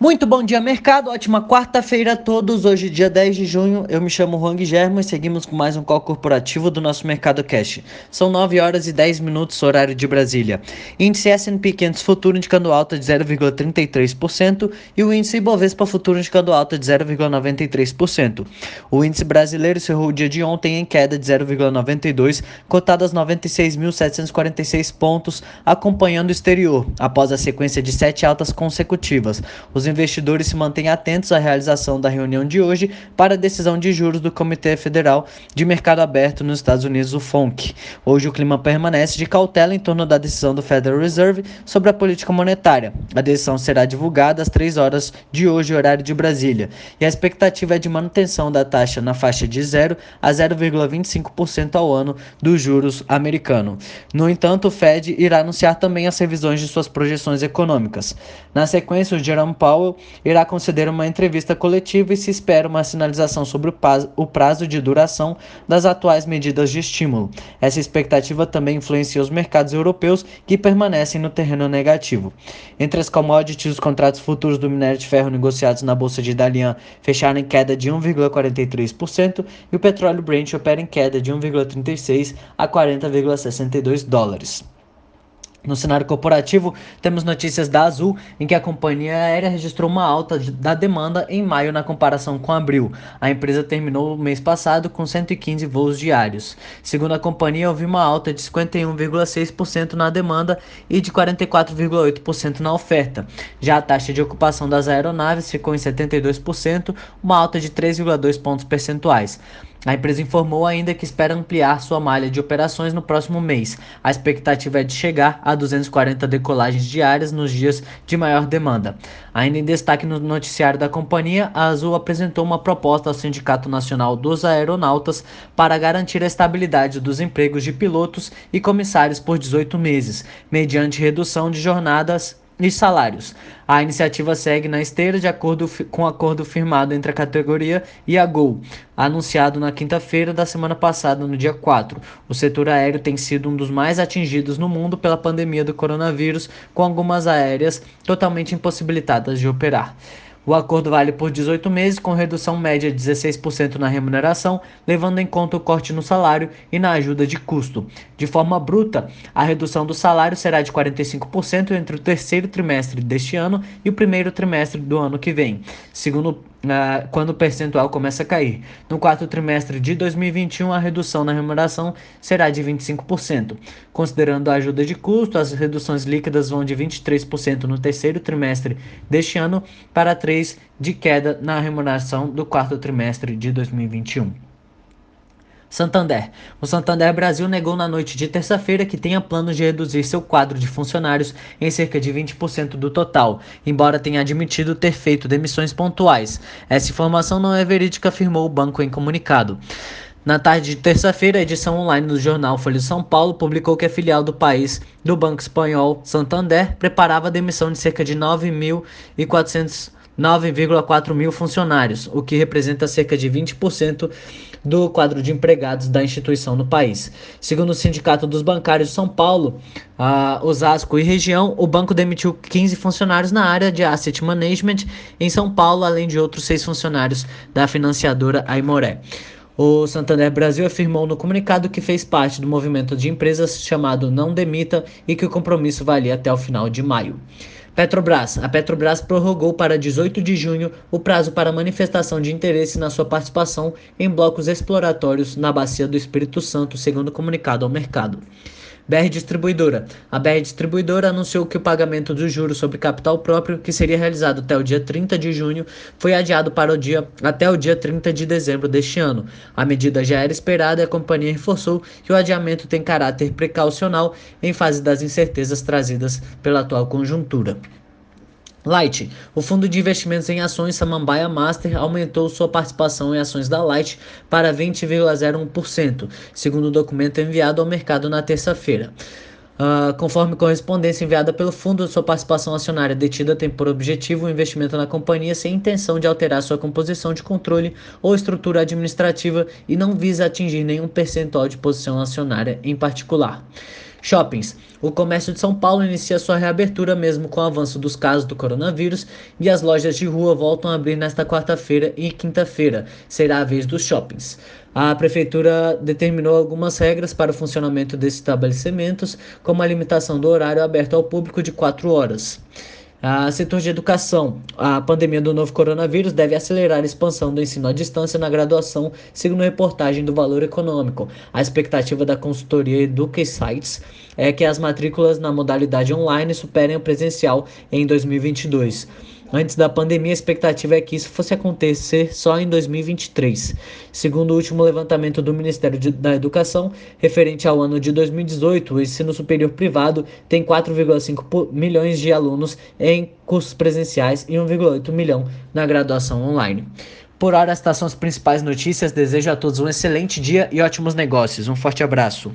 Muito bom dia, mercado. Ótima quarta-feira a todos. Hoje, dia 10 de junho, eu me chamo Juan Guilherme e seguimos com mais um call corporativo do nosso Mercado Cash. São 9 horas e 10 minutos, horário de Brasília. Índice S&P 500 futuro indicando alta de 0,33% e o índice Ibovespa futuro indicando alta de 0,93%. O índice brasileiro cerrou o dia de ontem em queda de 0,92, cotado aos 96.746 pontos, acompanhando o exterior, após a sequência de sete altas consecutivas. Os investidores se mantêm atentos à realização da reunião de hoje para a decisão de juros do Comitê Federal de Mercado Aberto nos Estados Unidos, o FONC. Hoje o clima permanece de cautela em torno da decisão do Federal Reserve sobre a política monetária. A decisão será divulgada às 3 horas de hoje, horário de Brasília, e a expectativa é de manutenção da taxa na faixa de 0 a 0,25% ao ano dos juros americano. No entanto, o Fed irá anunciar também as revisões de suas projeções econômicas. Na sequência, o Jerome Powell Powell irá conceder uma entrevista coletiva e se espera uma sinalização sobre o prazo de duração das atuais medidas de estímulo. Essa expectativa também influencia os mercados europeus, que permanecem no terreno negativo. Entre as commodities, os contratos futuros do minério de ferro negociados na bolsa de Dalian fecharam em queda de 1,43% e o petróleo Brent opera em queda de 1,36 a 40,62 dólares. No cenário corporativo, temos notícias da Azul, em que a companhia aérea registrou uma alta da demanda em maio na comparação com abril. A empresa terminou o mês passado com 115 voos diários. Segundo a companhia, houve uma alta de 51,6% na demanda e de 44,8% na oferta. Já a taxa de ocupação das aeronaves ficou em 72%, uma alta de 3,2 pontos percentuais. A empresa informou ainda que espera ampliar sua malha de operações no próximo mês. A expectativa é de chegar a 240 decolagens diárias nos dias de maior demanda. Ainda em destaque no noticiário da companhia, a Azul apresentou uma proposta ao Sindicato Nacional dos Aeronautas para garantir a estabilidade dos empregos de pilotos e comissários por 18 meses, mediante redução de jornadas e salários. A iniciativa segue na esteira de acordo com o acordo firmado entre a categoria e a Gol, anunciado na quinta-feira da semana passada, no dia 4. O setor aéreo tem sido um dos mais atingidos no mundo pela pandemia do coronavírus, com algumas aéreas totalmente impossibilitadas de operar. O acordo vale por 18 meses, com redução média de 16% na remuneração, levando em conta o corte no salário e na ajuda de custo. De forma bruta, a redução do salário será de 45% entre o terceiro trimestre deste ano e o primeiro trimestre do ano que vem, segundo quando o percentual começa a cair. No quarto trimestre de 2021, a redução na remuneração será de 25%. Considerando a ajuda de custo, as reduções líquidas vão de 23% no terceiro trimestre deste ano para 3% de queda na remuneração do quarto trimestre de 2021. Santander. O Santander Brasil negou na noite de terça-feira que tenha planos de reduzir seu quadro de funcionários em cerca de 20% do total, embora tenha admitido ter feito demissões pontuais. Essa informação não é verídica, afirmou o banco em comunicado. Na tarde de terça-feira, a edição online do jornal Folha de São Paulo publicou que a filial do país do Banco Espanhol Santander preparava a demissão de cerca de 9.400 9,4 mil funcionários, o que representa cerca de 20% do quadro de empregados da instituição no país. Segundo o Sindicato dos Bancários de São Paulo, Osasco e região, o banco demitiu 15 funcionários na área de Asset Management em São Paulo, além de outros seis funcionários da financiadora Aimoré. O Santander Brasil afirmou no comunicado que fez parte do movimento de empresas chamado Não Demita e que o compromisso valia até o final de maio. Petrobras. A Petrobras prorrogou para 18 de junho o prazo para manifestação de interesse na sua participação em blocos exploratórios na Bacia do Espírito Santo, segundo comunicado ao mercado. BR Distribuidora. A BR Distribuidora anunciou que o pagamento dos juros sobre capital próprio, que seria realizado até o dia 30 de junho, foi adiado para o dia até o dia 30 de dezembro deste ano. A medida já era esperada e a companhia reforçou que o adiamento tem caráter precaucional em fase das incertezas trazidas pela atual conjuntura. Light, o fundo de investimentos em ações Samambaia Master aumentou sua participação em ações da Light para 20,01%, segundo o documento enviado ao mercado na terça-feira. Uh, conforme correspondência enviada pelo fundo, sua participação acionária detida tem por objetivo o investimento na companhia sem intenção de alterar sua composição de controle ou estrutura administrativa e não visa atingir nenhum percentual de posição acionária em particular. Shoppings. O comércio de São Paulo inicia sua reabertura mesmo com o avanço dos casos do coronavírus e as lojas de rua voltam a abrir nesta quarta-feira e quinta-feira. Será a vez dos shoppings. A prefeitura determinou algumas regras para o funcionamento desses estabelecimentos, como a limitação do horário aberto ao público de 4 horas. A setor de educação. A pandemia do novo coronavírus deve acelerar a expansão do ensino à distância na graduação, segundo reportagem do Valor Econômico. A expectativa da consultoria Educa Sites é que as matrículas na modalidade online superem o presencial em 2022. Antes da pandemia, a expectativa é que isso fosse acontecer só em 2023. Segundo o último levantamento do Ministério de, da Educação, referente ao ano de 2018, o ensino superior privado tem 4,5 milhões de alunos em cursos presenciais e 1,8 milhão na graduação online. Por hora, estas são as principais notícias. Desejo a todos um excelente dia e ótimos negócios. Um forte abraço.